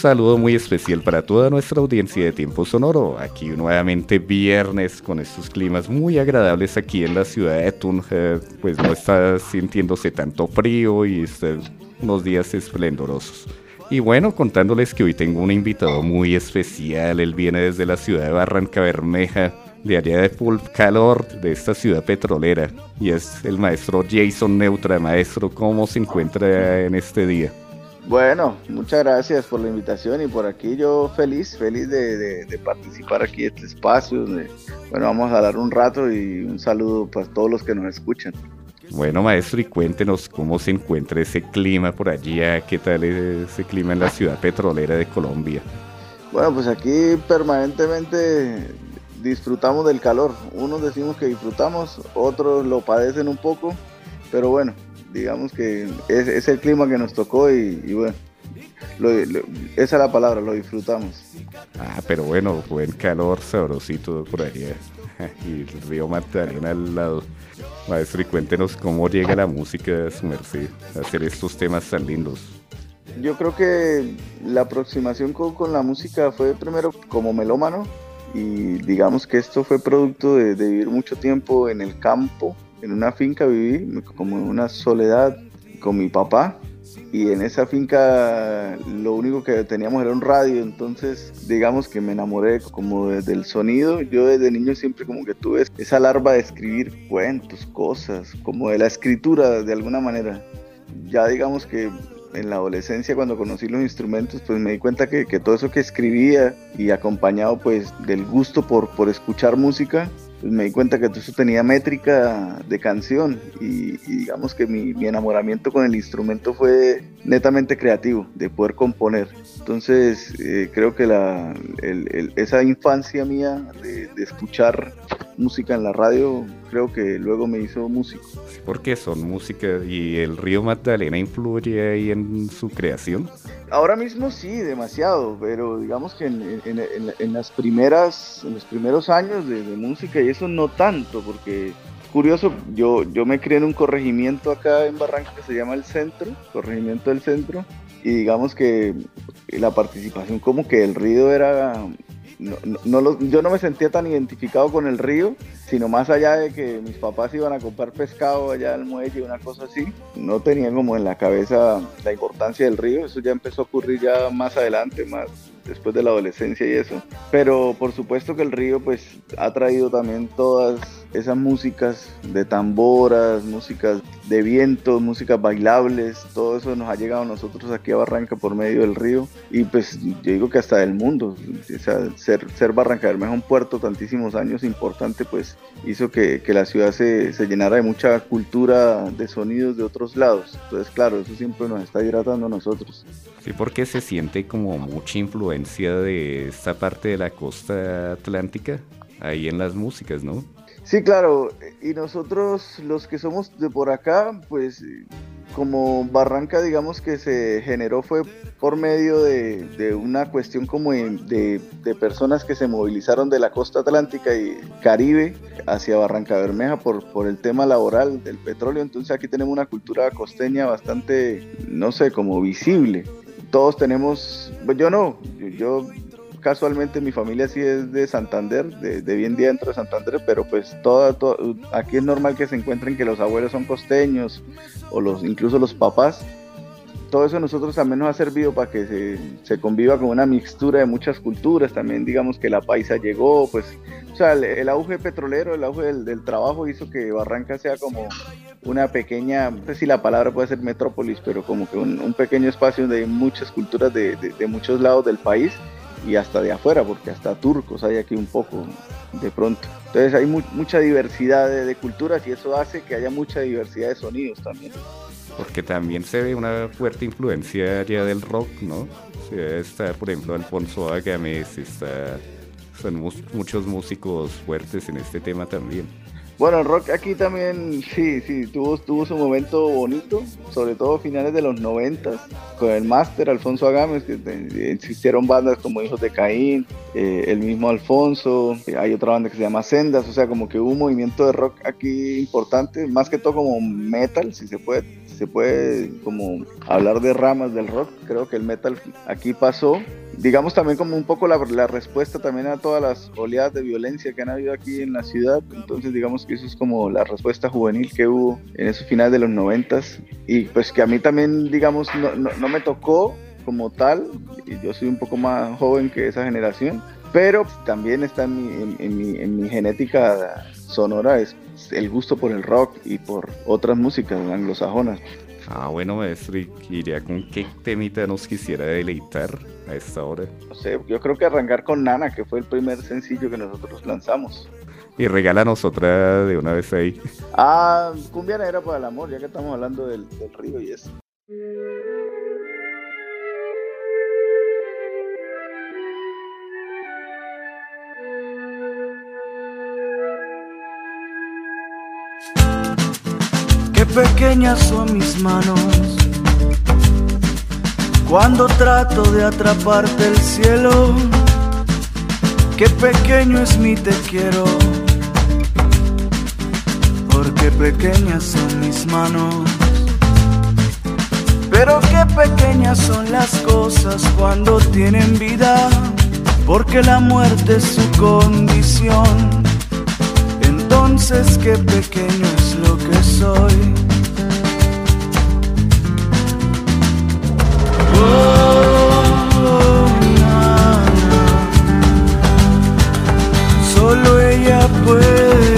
Saludo muy especial para toda nuestra audiencia de Tiempo Sonoro. Aquí nuevamente viernes con estos climas muy agradables aquí en la ciudad de Tunja. Pues no está sintiéndose tanto frío y está unos días esplendorosos. Y bueno, contándoles que hoy tengo un invitado muy especial. Él viene desde la ciudad de Barranca Bermeja, de área de full calor de esta ciudad petrolera. Y es el maestro Jason Neutra. Maestro, ¿cómo se encuentra en este día? Bueno, muchas gracias por la invitación y por aquí yo feliz, feliz de, participar aquí en este espacio. bueno, vamos a dar un rato y un saludo para todos los que nos escuchan. Bueno, maestro, y cuéntenos cómo se encuentra ese clima por allí, qué tal es ese clima en la ciudad petrolera de Colombia. Bueno, pues aquí permanentemente disfrutamos del calor. Unos decimos que disfrutamos, otros lo padecen un poco, pero bueno, digamos que es, el clima que nos tocó y, bueno, esa es la palabra, lo disfrutamos. Ah, pero bueno, buen calor sabrosito por allá y el río Magdalena al lado. Maestro, y cuéntenos cómo llega la música de su merced a hacer estos temas tan lindos. Yo creo que la aproximación con, la música fue primero como melómano y digamos que esto fue producto de, de vivir mucho tiempo en el campo en una finca viví como en una soledad con mi papá y en esa finca lo único que teníamos era un radio, entonces digamos que me enamoré como del sonido. Yo desde niño siempre como que tuve esa larva de escribir cuentos, cosas, como de la escritura de alguna manera. Ya digamos que en la adolescencia cuando conocí los instrumentos pues me di cuenta que, que todo eso que escribía y acompañado pues del gusto por, por escuchar música pues me di cuenta que eso tenía métrica de canción y, digamos que mi, enamoramiento con el instrumento fue netamente creativo, de poder componer. Entonces eh, creo que la, esa infancia mía de, escuchar música en la radio, creo que luego me hizo músico. ¿Por qué son música y el río Magdalena influye ahí en su creación? Ahora mismo sí, demasiado, pero digamos que en, las primeras, en los primeros años de, música y eso no tanto, porque curioso, yo, yo me crié en un corregimiento acá en Barranca que se llama El Centro, Corregimiento del Centro, y digamos que la participación como que el río era no, no, yo no me sentía tan identificado con el río, sino más allá de que mis papás iban a comprar pescado allá al muelle, una cosa así, no tenía como en la cabeza la importancia del río, eso ya empezó a ocurrir ya más adelante, más después de la adolescencia y eso. Pero por supuesto que el río pues ha traído también todas esas músicas de tamboras, músicas de viento, músicas bailables, todo eso nos ha llegado a nosotros aquí a Barranca por medio del río y pues yo digo que hasta del mundo, o sea, ser, ser Barranca Bermeja un puerto tantísimos años importante pues hizo que, que la ciudad se, se, llenara de mucha cultura de sonidos de otros lados, entonces claro, eso siempre nos está hidratando a nosotros. Sí, porque se siente como mucha influencia de esta parte de la costa atlántica ahí en las músicas, ¿no? Sí, claro, y nosotros los que somos de por acá, pues como Barranca, digamos que se generó fue por medio de, una cuestión como de, personas que se movilizaron de la costa atlántica y Caribe hacia Barranca Bermeja por, por el tema laboral del petróleo. Entonces aquí tenemos una cultura costeña bastante, no sé, como visible. Todos tenemos, pues yo no, yo casualmente mi familia sí es de Santander, de, bien dentro de Santander, pero pues toda, aquí es normal que se encuentren que los abuelos son costeños o los incluso los papás. Todo eso nosotros también nos ha servido para que se, conviva con una mixtura de muchas culturas. También digamos que la paisa llegó, pues, o sea, el, auge petrolero, el auge del, trabajo hizo que Barranca sea como una pequeña, no sé si la palabra puede ser metrópolis, pero como que un, pequeño espacio donde hay muchas culturas de muchos lados del país y hasta de afuera, porque hasta turcos hay aquí un poco de pronto. Entonces hay mucha diversidad de, culturas y eso hace que haya mucha diversidad de sonidos también. Porque también se ve una fuerte influencia ya del rock, ¿no? está, por ejemplo, Alfonso Agames, está, son muchos músicos fuertes en este tema también. Bueno, rock aquí también, sí, sí, tuvo, tuvo su momento bonito, sobre todo finales de los noventas, con el máster Alfonso Agames, que existieron bandas como Hijos de Caín, eh, el mismo Alfonso, hay otra banda que se llama Sendas, o sea, como que hubo un movimiento de rock aquí importante, más que todo como metal, si se puede se puede como hablar de ramas del rock. Creo que el metal aquí pasó. Digamos también como un poco la, respuesta también a todas las oleadas de violencia que han habido aquí en la ciudad. Entonces digamos que eso es como la respuesta juvenil que hubo en esos finales de los noventas. Y pues que a mí también, digamos, no, no me tocó como tal. Yo soy un poco más joven que esa generación pero también está en mi, en, mi, genética sonora es el gusto por el rock y por otras músicas anglosajonas. Ah, bueno, maestro, iría con qué temita nos quisiera deleitar a esta hora. No sé, yo creo que arrancar con Nana, que fue el primer sencillo que nosotros lanzamos. Y regálanos otra de una vez ahí. Ah, Cumbia Negra para el Amor, ya que estamos hablando del, del río y eso. Pequeñas son mis manos. Cuando trato de atraparte el cielo, qué pequeño es mi te quiero. Porque pequeñas son mis manos. Pero qué pequeñas son las cosas cuando tienen vida, porque la muerte es su condición. Entonces qué pequeño es lo que soy. Solo ella puede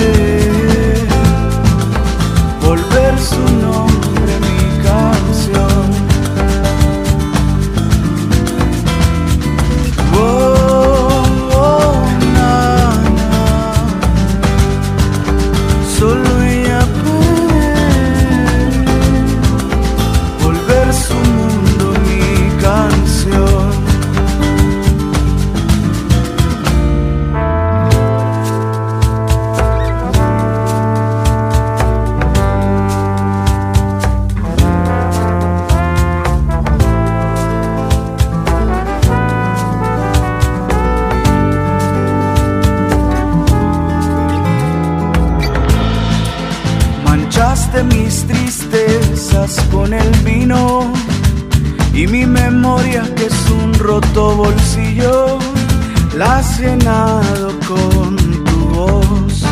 y mi memoria que es un roto bolsillo la has llenado con tu voz.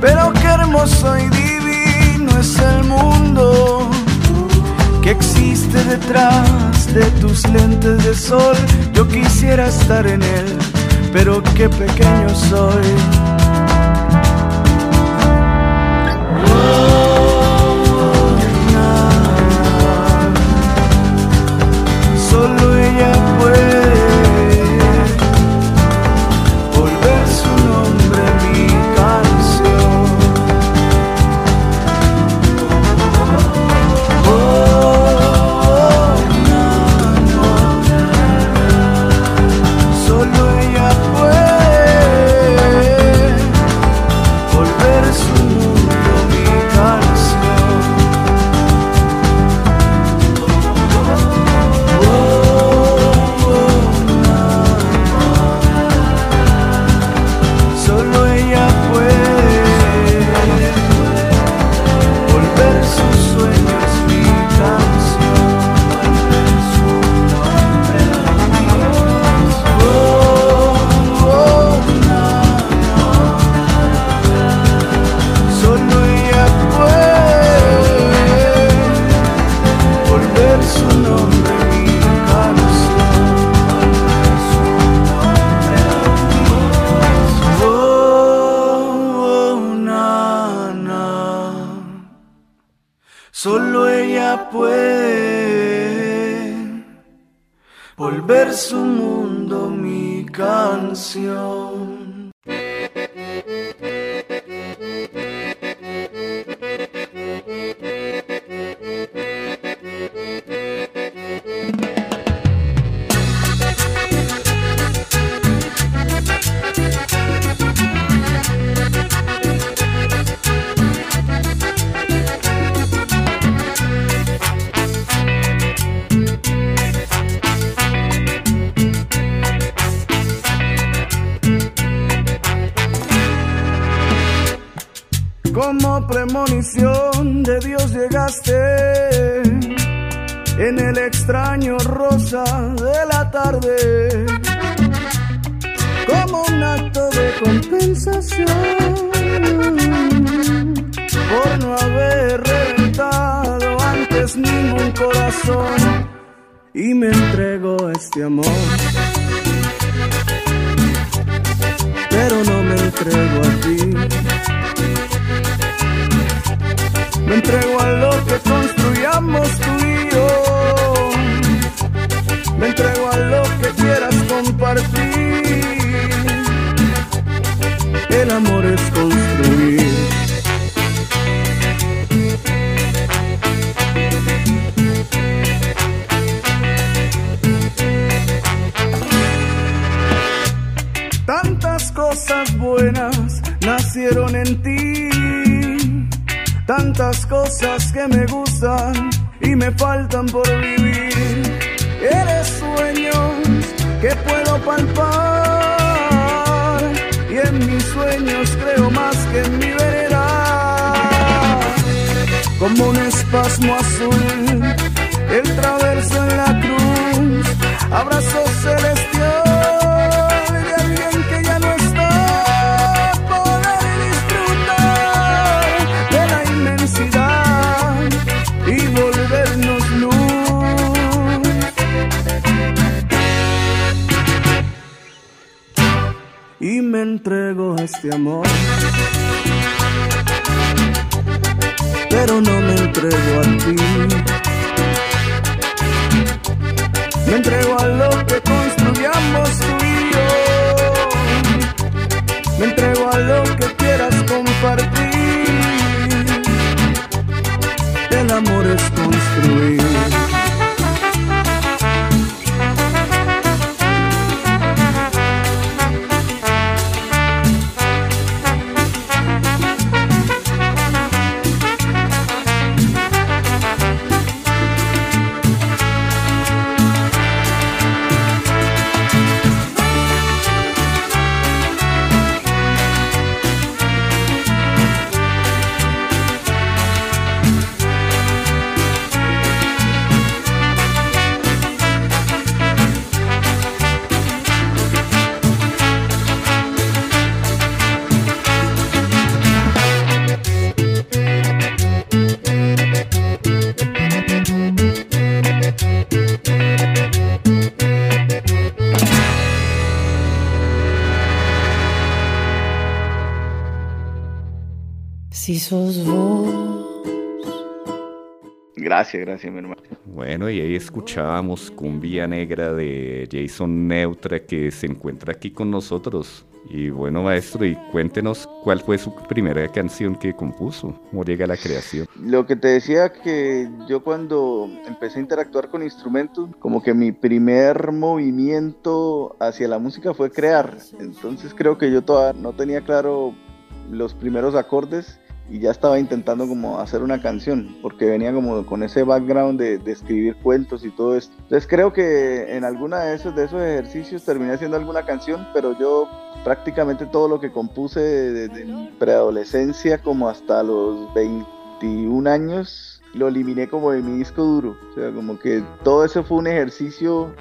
Pero qué hermoso y divino es el mundo que existe detrás de tus lentes de sol. Yo quisiera estar en él, pero qué pequeño soy. Solo ella puede volver su mundo mi canción. Premonición de Dios llegaste en el extraño rosa de la tarde. Como un acto de compensación por no haber reventado antes ningún corazón y me entrego este amor. Pero no me entrego a ti. Me entrego a lo que construyamos tú y yo. Me entrego a lo que quieras compartir. Tantas cosas que me gustan y me faltan por vivir. Eres sueños que puedo palpar y en mis sueños creo más que en mi vereda. Como un espasmo azul, el traverso en la cruz, abrazo celestial. Entrego este amor. Pero no me entrego a ti. Me entrego a lo que construyamos tú y yo. Me entrego a lo que quieras compartir. El amor es construir. Gracias, gracias, mi hermano. Bueno, y ahí escuchábamos Cumbia Negra de Jason Neutra que se encuentra aquí con nosotros. Y bueno, maestro, y cuéntenos cuál fue su primera canción que compuso, cómo llega la creación. Lo que te decía que yo cuando empecé a interactuar con instrumentos, como que mi primer movimiento hacia la música fue crear. Entonces creo que yo todavía no tenía claro los primeros acordes y ya estaba intentando como hacer una canción, porque venía como con ese background de, escribir cuentos y todo esto. Entonces creo que en alguna de esos, de esos ejercicios terminé haciendo alguna canción, pero yo prácticamente todo lo que compuse desde mi preadolescencia como hasta los 21 años, lo eliminé como de mi disco duro. O sea, como que todo eso fue un ejercicio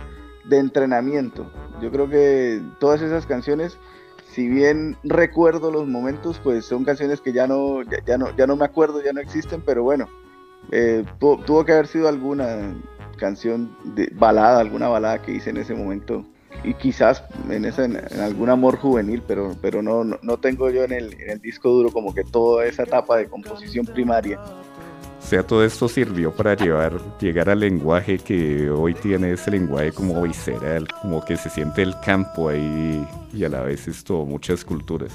de entrenamiento. Yo creo que todas esas canciones si bien recuerdo los momentos, pues son canciones que ya no, ya, no, ya no me acuerdo, ya no existen, pero bueno, eh, tuvo que haber sido alguna canción de balada, alguna balada que hice en ese momento y quizás en, ese, en, algún amor juvenil, pero, pero no, no, tengo yo en el, en el disco duro como que toda esa etapa de composición primaria. O sea, todo esto sirvió para llevar, llegar al lenguaje que hoy tiene ese lenguaje como visceral, como que se siente el campo ahí y a la vez esto, muchas culturas.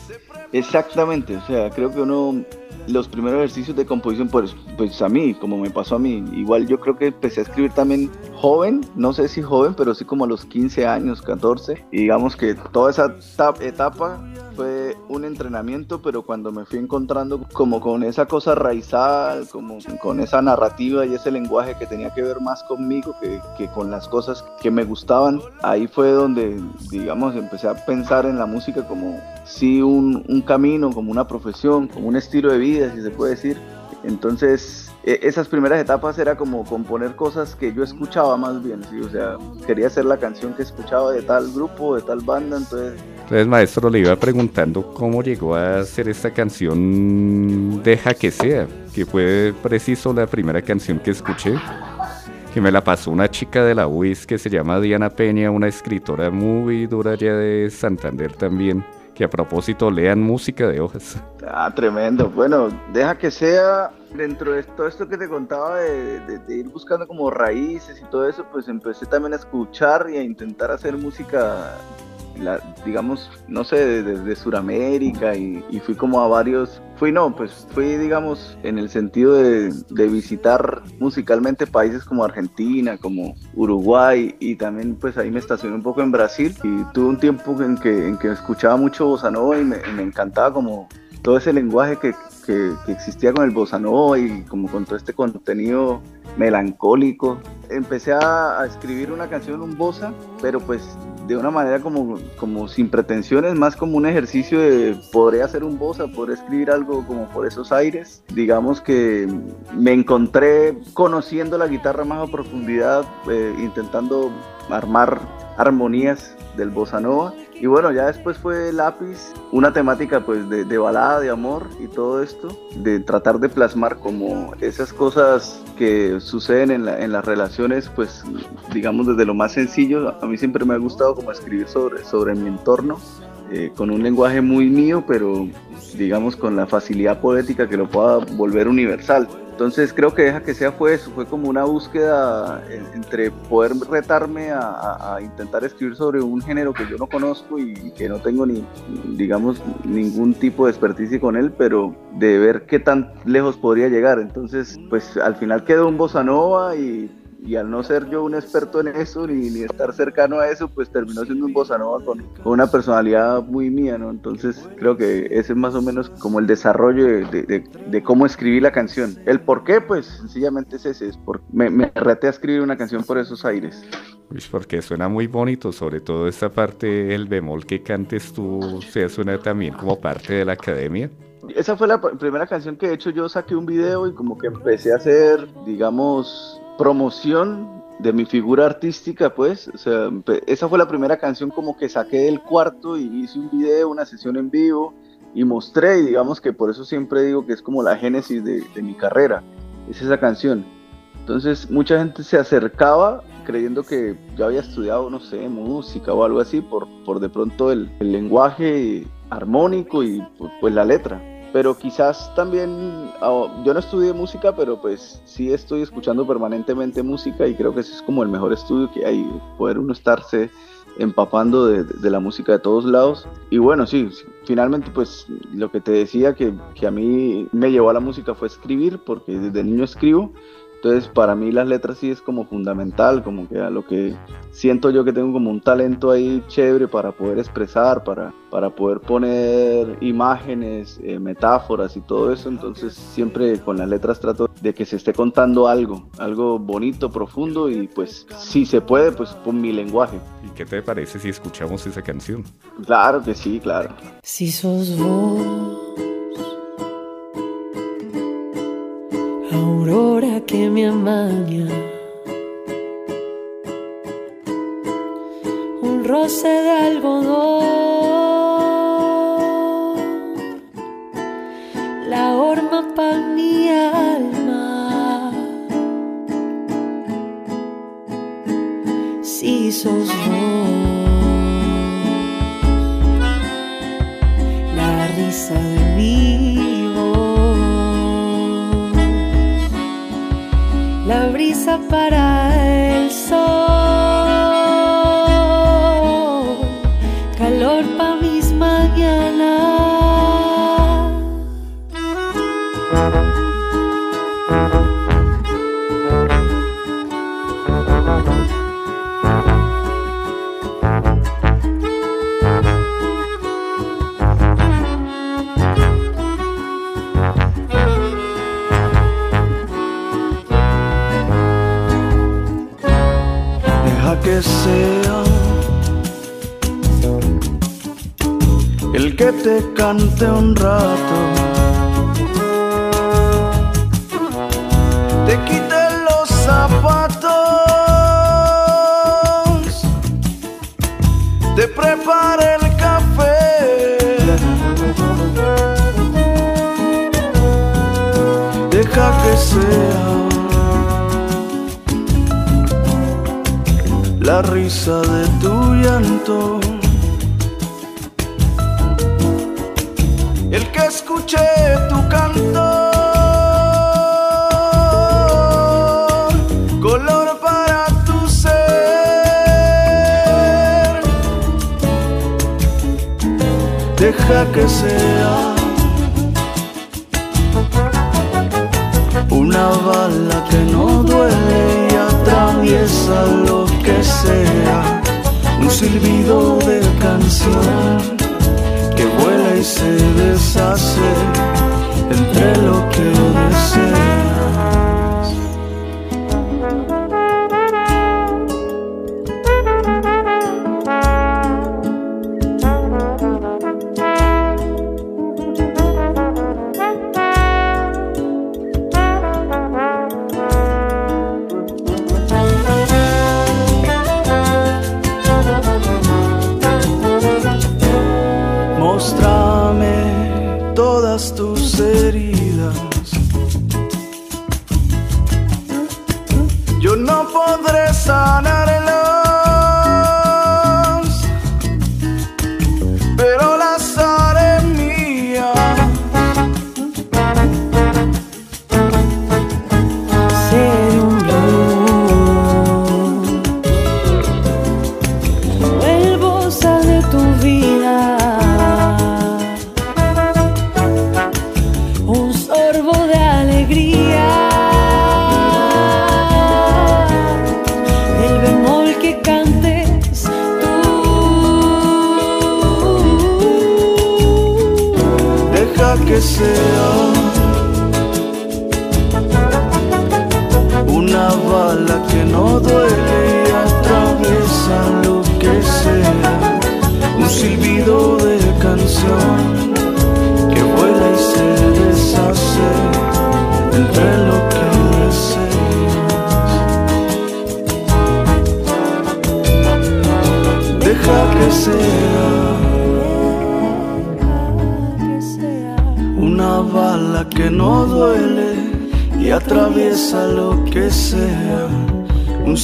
Exactamente, o sea, creo que uno, los primeros ejercicios de composición, pues, pues a mí, como me pasó a mí, igual yo creo que empecé a escribir también joven, no sé si joven, pero sí como a los 15 años, 14. Y digamos que toda esa etapa fue un entrenamiento, pero cuando me fui encontrando como con esa cosa raizal, como con esa narrativa y ese lenguaje que tenía que ver más conmigo que, que con las cosas que me gustaban, ahí fue donde, digamos, empecé a pensar en la música como sí un, un camino, como una profesión, como un estilo de vida, si se puede decir. Entonces, e, esas primeras etapas era como componer cosas que yo escuchaba más bien, ¿sí? o sea, quería hacer la canción que escuchaba de tal grupo, de tal banda, entonces entonces, maestro, le iba preguntando cómo llegó a hacer esta canción Deja que sea, que fue preciso la primera canción que escuché, que me la pasó una chica de la UIS que se llama Diana Peña, una escritora muy dura de Santander también, que a propósito lean música de hojas. Ah, tremendo. Bueno, Deja que sea, dentro de todo esto que te contaba de, de, ir buscando como raíces y todo eso, pues empecé también a escuchar y a intentar hacer música digamos, no sé, desde Sudamérica y, fui como a varios, fui no, pues fui, digamos, en el sentido de, visitar musicalmente países como Argentina, como Uruguay y también pues ahí me estacioné un poco en Brasil y tuve un tiempo en que, en que escuchaba mucho bossa nova y me, encantaba como todo ese lenguaje que, que, existía con el bossa nova y como con todo este contenido melancólico. Empecé a, escribir una canción, un bossa, pero pues de una manera como, como sin pretensiones, más como un ejercicio de podría hacer un bossa, podría escribir algo como por esos aires. Digamos que me encontré conociendo la guitarra más a profundidad, eh, intentando armar armonías del bossa nova y bueno, ya después fue Lápiz, una temática pues de, balada, de amor y todo esto, de tratar de plasmar como esas cosas que suceden en, en las relaciones, pues digamos desde lo más sencillo. A mí siempre me ha gustado como escribir sobre, sobre mi entorno, eh, con un lenguaje muy mío, pero digamos con la facilidad poética que lo pueda volver universal. Entonces creo que Deja que sea fue eso, fue como una búsqueda entre poder retarme a, intentar escribir sobre un género que yo no conozco y que no tengo ni, digamos, ningún tipo de experticia con él, pero de ver qué tan lejos podría llegar. Entonces, pues al final quedó un bossa nova y y al no ser yo un experto en eso ni, ni estar cercano a eso, pues terminó siendo un bossa nova con, una personalidad muy mía, ¿no? Entonces creo que ese es más o menos como el desarrollo de, de, cómo escribir la canción. El por qué, pues sencillamente es ese, es porque me, me reté a escribir una canción por esos aires. Pues porque suena muy bonito, sobre todo esta parte, el bemol que cantes tú, o sea, suena también como parte de la academia. Esa fue la primera canción que de hecho yo saqué un video y como que empecé a hacer, digamos, promoción de mi figura artística, pues, o sea, esa fue la primera canción como que saqué del cuarto y hice un video, una sesión en vivo y mostré, y digamos que por eso siempre digo que es como la génesis de, mi carrera, es esa canción. Entonces mucha gente se acercaba creyendo que yo había estudiado, no sé, música o algo así, por, por de pronto el, el lenguaje armónico y pues la letra pero quizás también, ah, yo no estudié música, pero pues sí estoy escuchando permanentemente música y creo que ese es como el mejor estudio que hay, poder uno estarse empapando de, la música de todos lados. Y bueno, sí, finalmente pues lo que te decía que a mí me llevó a la música fue escribir, porque desde niño escribo entonces, para mí las letras sí es como fundamental, como que a lo que siento yo que tengo como un talento ahí chévere para poder expresar, para, para poder poner imágenes, eh, metáforas y todo eso. Entonces, siempre con las letras trato de que se esté contando algo, algo bonito, profundo y pues si se puede, pues con mi lenguaje. ¿Y qué te parece si escuchamos esa canción? Claro que sí, claro. Si sos vos aurora que me amaña. Un roce de algodón, Que sea. Una bala que no duele y atraviesa lo que sea, un silbido de canción que vuela y se deshace entre lo que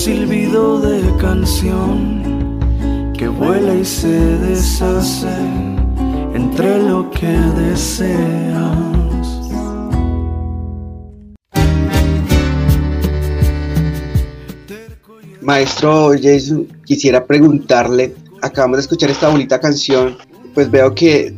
silbido de canción que vuela y se deshace entre lo que deseas. Maestro Jason, quisiera preguntarle, acabamos de escuchar esta bonita canción, pues veo que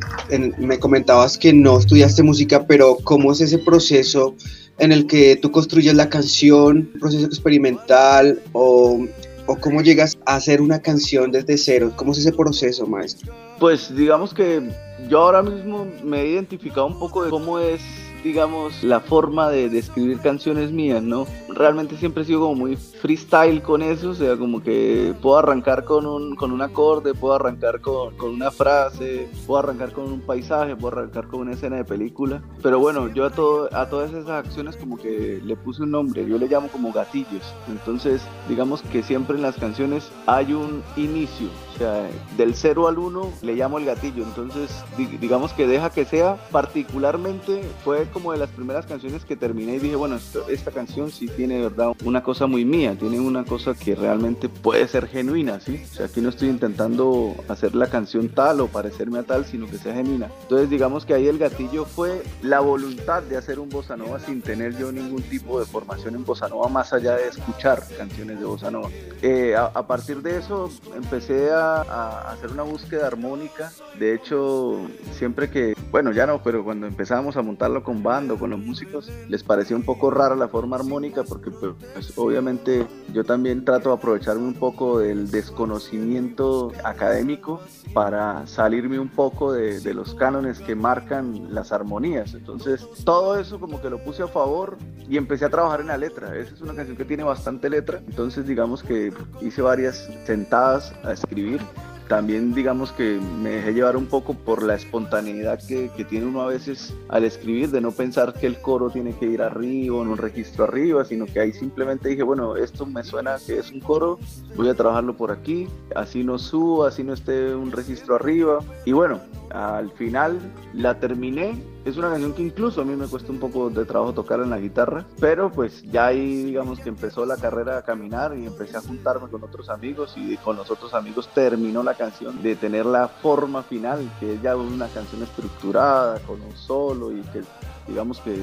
me comentabas que no estudiaste música, pero ¿cómo es ese proceso en el que tú construyes la canción, un proceso experimental o, o cómo llegas a hacer una canción desde cero? ¿Cómo es ese proceso, maestro? Pues digamos que yo ahora mismo me he identificado un poco de cómo es, digamos, la forma de, de escribir canciones mías, ¿no? Realmente siempre he sido como muy freestyle con eso, o sea, como que puedo arrancar con un, con un acorde, puedo arrancar con, con una frase, puedo arrancar con un paisaje, puedo arrancar con una escena de película, pero bueno, yo a, todo, a todas esas acciones como que le puse un nombre, yo le llamo como gatillos, entonces digamos que siempre en las canciones hay un inicio, o sea, del 0 al 1 le llamo el gatillo, entonces di- digamos que deja que sea, particularmente fue como de las primeras canciones que terminé y dije, bueno, esto- esta canción sí tiene de verdad una cosa muy mía, tiene una cosa que realmente puede ser genuina, ¿sí? O sea, aquí no estoy intentando hacer la canción tal o parecerme a tal, sino que sea genuina. Entonces digamos que ahí el gatillo fue la voluntad de hacer un bossa nova sin tener yo ningún tipo de formación en bossa nova más allá de escuchar canciones de bossa nova. Eh, a, a partir de eso empecé a, a hacer una búsqueda armónica. De hecho, siempre que, bueno, ya no, pero cuando empezábamos a montarlo con bando, con los músicos, les parecía un poco rara la forma armónica porque pues, obviamente yo también trato de aprovecharme un poco del desconocimiento académico para salirme un poco de, de los cánones que marcan las armonías. Entonces, todo eso como que lo puse a favor y empecé a trabajar en la letra. Esa es una canción que tiene bastante letra, entonces digamos que hice varias sentadas a escribir también digamos que me dejé llevar un poco por la espontaneidad que, tiene uno a veces al escribir, de no pensar que el coro tiene que ir arriba en un registro arriba, sino que ahí simplemente dije, bueno, esto me suena que es un coro, voy a trabajarlo por aquí, así no subo, así no esté un registro arriba. Y bueno, al final la terminé. Es una canción que incluso a mí me cuesta un poco de trabajo tocar en la guitarra, pero pues ya ahí digamos que empezó la carrera a caminar y empecé a juntarme con otros amigos y con los otros amigos terminó la canción de tener la forma final, que es ya una canción estructurada, con un solo y que digamos que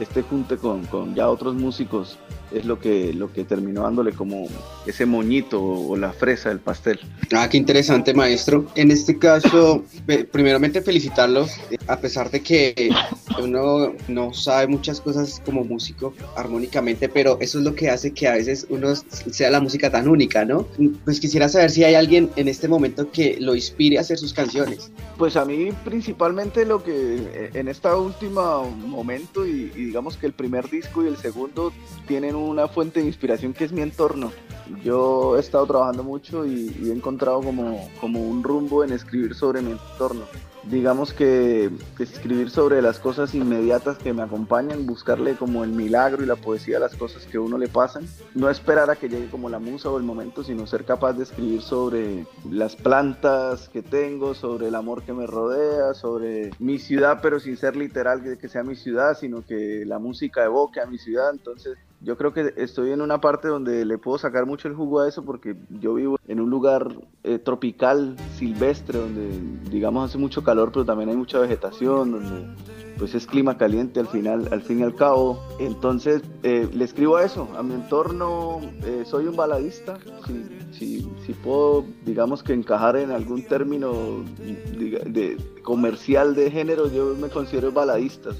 este junte con, con, ya otros músicos es lo que, lo que terminó dándole como ese moñito o, la fresa del pastel. Ah, qué interesante, maestro. En este caso, primeramente felicitarlos, eh, a pesar de que uno no sabe muchas cosas como músico armónicamente, pero eso es lo que hace que a veces uno sea la música tan única, ¿no? Pues quisiera saber si hay alguien en este momento que lo inspire a hacer sus canciones. Pues a mí principalmente lo que eh, en este último momento y, y digamos que el primer disco y el segundo tienen una fuente de inspiración que es mi entorno. Yo he estado trabajando mucho y, y he encontrado como, como un rumbo en escribir sobre mi entorno digamos que escribir sobre las cosas inmediatas que me acompañan, buscarle como el milagro y la poesía a las cosas que a uno le pasan, no esperar a que llegue como la musa o el momento, sino ser capaz de escribir sobre las plantas que tengo, sobre el amor que me rodea, sobre mi ciudad, pero sin ser literal que, sea mi ciudad, sino que la música evoque a mi ciudad, entonces yo creo que estoy en una parte donde le puedo sacar mucho el jugo a eso porque yo vivo en un lugar eh, tropical, silvestre, donde digamos hace mucho calor, pero también hay mucha vegetación, donde pues es clima caliente al final, al fin y al cabo. Entonces eh, le escribo a eso, a mi entorno, eh, soy un baladista, si, si, si, puedo digamos que encajar en algún término de, comercial de género, yo me considero baladista,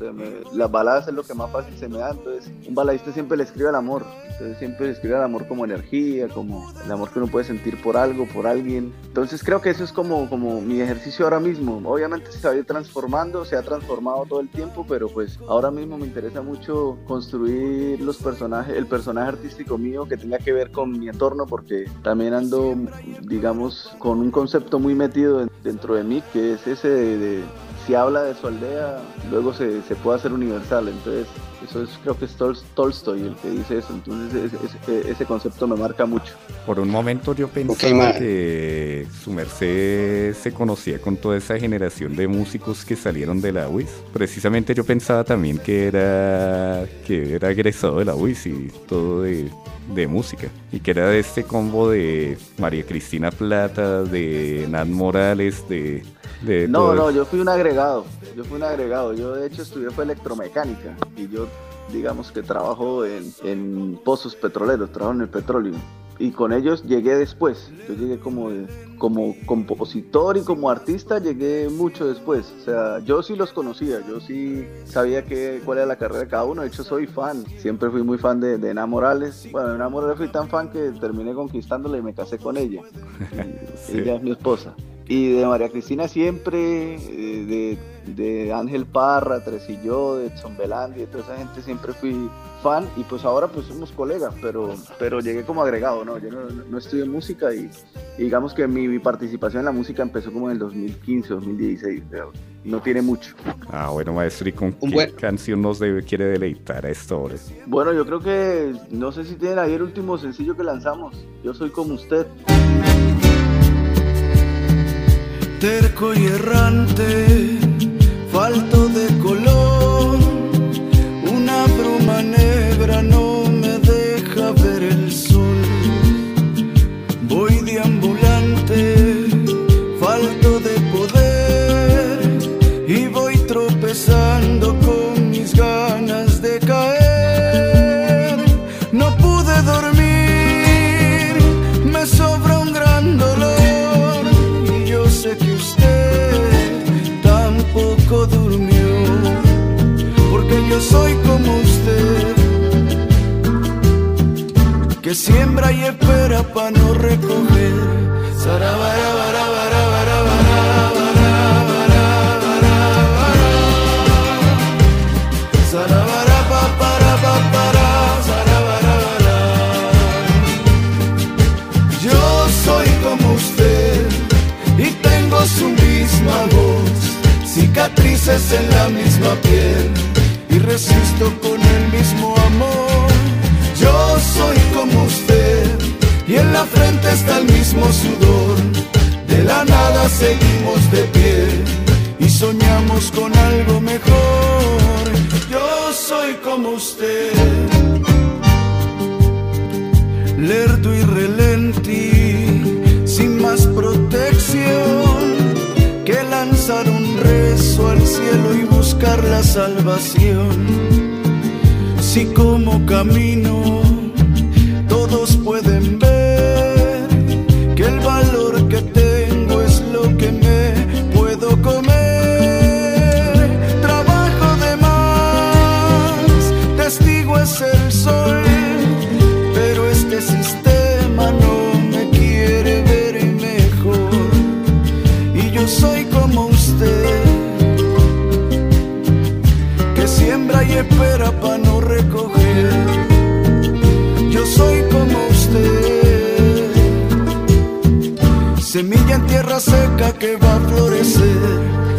las baladas es lo que más fácil se me da, entonces un baladista siempre le escribe al amor, entonces siempre le escribe al amor como energía, como el amor que uno puede sentir por algo, por alguien, entonces creo que eso es como, como mi ejercicio ahora mismo, obviamente se va a transformando, se ha transformado todo el tiempo, pero pues ahora mismo me interesa mucho construir los personajes, el personaje artístico mío que tenga que ver con mi entorno, porque también ando, digamos, con un concepto muy metido dentro de mí, que es ese de si habla de su aldea, luego se, se puede hacer universal. Entonces, eso es, creo que es Tol Tolstoy el que dice eso. Entonces, ese, ese, concepto me marca mucho. Por un momento yo pensaba okay, que su merced se conocía con toda esa generación de músicos que salieron de la UIS. Precisamente yo pensaba también que era, que era egresado de la UIS y todo de, de música. Y que era de este combo de María Cristina Plata, de Nat Morales, de de no, todo. no, yo fui un agregado. Yo fui un agregado. Yo de hecho estudié fue electromecánica y yo digamos que trabajo en, en pozos petroleros, trabajo en el petróleo. Y con ellos llegué después. Yo llegué como, como compositor y como artista llegué mucho después. O sea, yo sí los conocía, yo sí sabía que, cuál era la carrera de cada uno. De hecho, soy fan. Siempre fui muy fan de, de Ana Morales. Bueno, de Ana Morales fui tan fan que terminé conquistándola y me casé con ella. sí. Ella es mi esposa. Y de María Cristina siempre, de, de Ángel Parra, Tresillo, de Zombelandi, de toda esa gente siempre fui fan y pues ahora pues somos colegas, pero, pero llegué como agregado, ¿no? Yo no, no estudié música y, y, digamos que mi, mi, participación en la música empezó como en el 2015, 2016, pero no tiene mucho. Ah, bueno, maestro, ¿y con qué buen... canción nos debe, quiere deleitar a esta hora? Bueno, yo creo que, no sé si tienen ahí el último sencillo que lanzamos, Yo Soy Como Usted terco y errante, falto de color, una bruma negra no siembra y espera para no recoger. Yo soy como usted y tengo su misma voz, cicatrices en la misma piel y resisto con el mismo amor. Yo soy y en la frente está el mismo sudor. De la nada seguimos de pie y soñamos con algo mejor. Yo soy como usted. Lerdo y relenti, sin más protección que lanzar un rezo al cielo y buscar la salvación. Si como camino espera para no recoger. Yo soy como usted, semilla en tierra seca que va a florecer.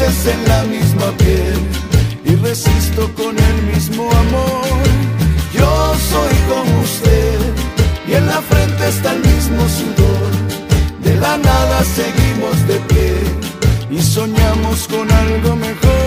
En la misma piel y resisto con el mismo amor. Yo soy como usted y en la frente está el mismo sudor. De la nada seguimos de pie y soñamos con algo mejor.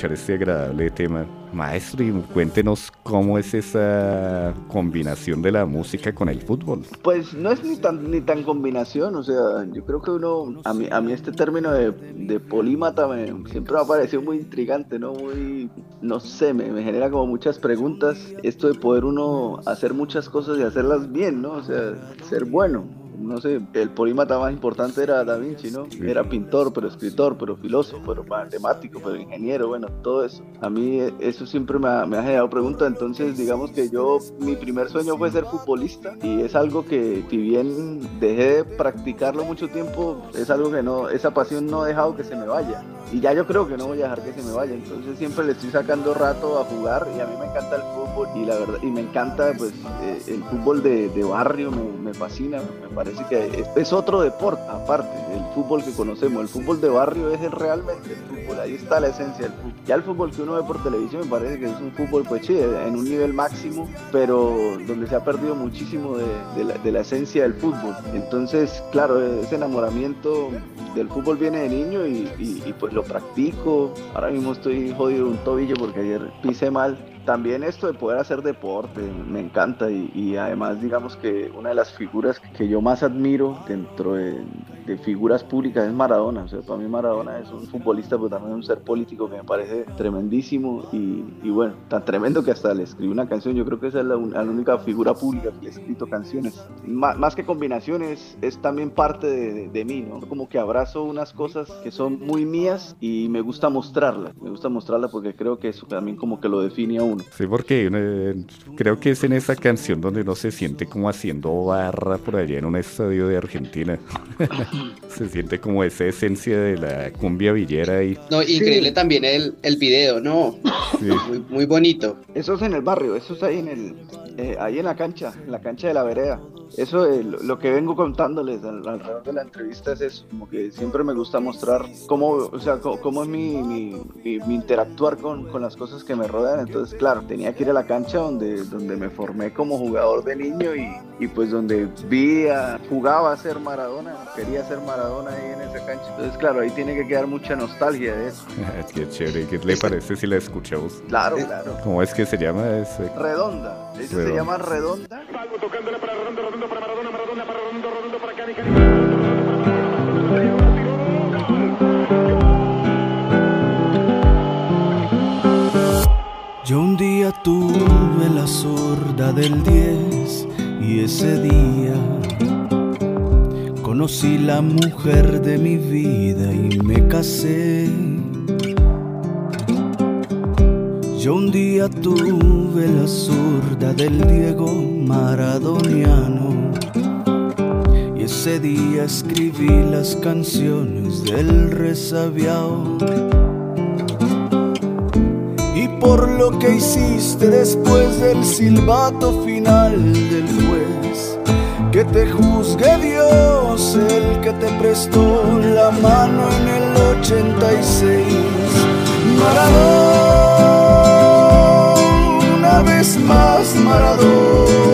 Escuchar este agradable tema. Maestro, y cuéntenos cómo es esa combinación de la música con el fútbol. Pues no es ni tan ni tan combinación, o sea, yo creo que uno, a mí, a mí este término de, de polímata me, siempre me ha parecido muy intrigante, ¿no? Muy, no sé, me, me genera como muchas preguntas, esto de poder uno hacer muchas cosas y hacerlas bien, ¿no? O sea, ser bueno. No sé, el polímata más importante era Da Vinci, ¿no? Era pintor, pero escritor, pero filósofo, pero matemático, pero ingeniero, bueno, todo eso. A mí eh, eso siempre me ha, me ha generado preguntas, entonces digamos que yo, mi primer sueño fue ser futbolista y es algo que si bien dejé de practicarlo mucho tiempo, es algo que no, esa pasión no ha dejado que se me vaya. Y ya yo creo que no voy a dejar que se me vaya, entonces siempre le estoy sacando rato a jugar y a mí me encanta el fútbol y la verdad, y me encanta pues eh, el fútbol de, de barrio, me, me fascina, me parece que es, otro deporte aparte del fútbol que conocemos, el fútbol de barrio es el- realmente el fútbol, ahí está la esencia del fútbol. Ya el fútbol que uno ve por televisión me parece que es un fútbol pues sí, en un nivel máximo, pero donde se ha perdido muchísimo de, la, esencia del fútbol. Entonces, claro, ese enamoramiento del fútbol viene de niño y, y- pues lo practico. Ahora mismo estoy jodido un tobillo porque ayer pisé mal. También esto de poder hacer deporte me encanta y, y además digamos que una de las figuras que yo más admiro dentro de, de figuras públicas es Maradona. O sea, para mí Maradona es un futbolista pero también un ser político que me parece tremendísimo y, y bueno, tan tremendo que hasta le escribí una canción. Yo creo que esa es la, un- la única figura pública que le he escrito canciones. Má- más que combinaciones, es también parte de, de- de mí, ¿no? Como que abrazo unas cosas que son muy mías y me gusta mostrarlas. Me gusta mostrarlas porque creo que eso también como que lo define a uno. Uno. Sí, porque eh, creo que es en esa canción donde uno se siente como haciendo barra por allá en un estadio de Argentina. se siente como esa esencia de la cumbia villera y No, increíble también el, el video, ¿no? sí, Muy, muy bonito. Eso es en el barrio, eso es ahí en el, eh, ahí en la cancha, en la cancha de la vereda. Eso, eh, lo, que vengo contándoles al- alrededor de la entrevista es eso, como que siempre me gusta mostrar cómo, o sea, co- cómo, es mi, mi, mi- mi interactuar con, con las cosas que me rodean. Entonces, claro, tenía que ir a la cancha donde, donde me formé como jugador de niño y, y pues donde vi, a- jugaba a ser Maradona, quería ser Maradona ahí en esa cancha. Entonces, claro, ahí tiene que quedar mucha nostalgia de eso. qué chévere. ¿Qué le parece si la escuchamos? Claro, claro. ¿Cómo es que se llama ese? Redonda, ese se Redonda. llama Redonda. Yo un día tuve la sorda del 10 y ese día conocí la mujer de mi vida y me casé. Yo un día tuve la sorda del Diego Maradoniano y ese día escribí las canciones del resabiao. Lo que hiciste después del silbato final del juez, que te juzgue Dios, el que te prestó la mano en el 86. Maradón, una vez más Maradón,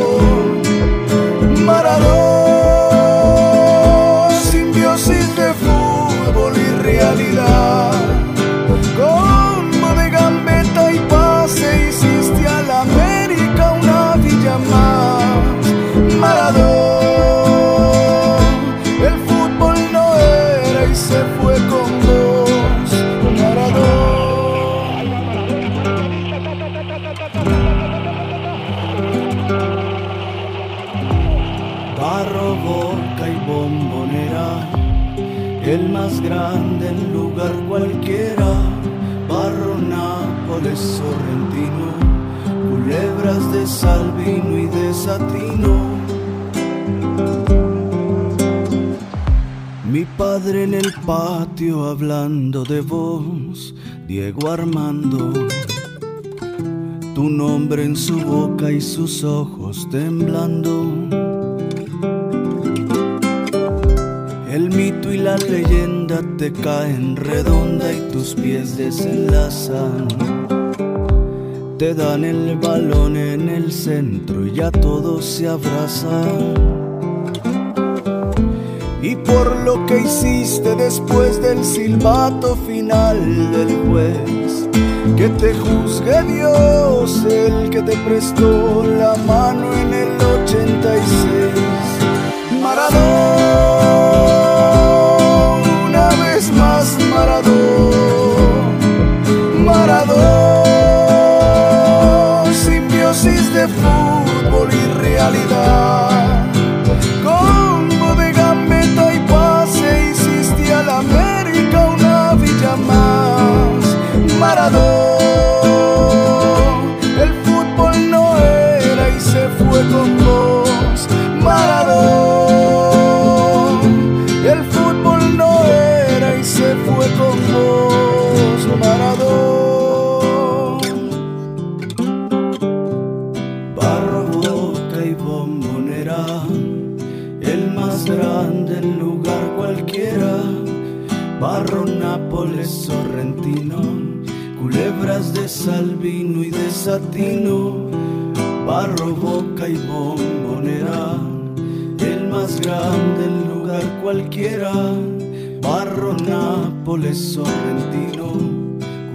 padre en el patio hablando de vos, Diego Armando. Tu nombre en su boca y sus ojos temblando. El mito y la leyenda te caen redonda y tus pies desenlazan. Te dan el balón en el centro y ya todos se abrazan. Y por lo que hiciste después del silbato final del juez, que te juzgue Dios, el que te prestó la mano en el 86. Maradón, una vez más Maradón, Salvino y de Satino. Barro, boca y bombonera, el más grande en lugar cualquiera. Barro, Nápoles, Sorrentino,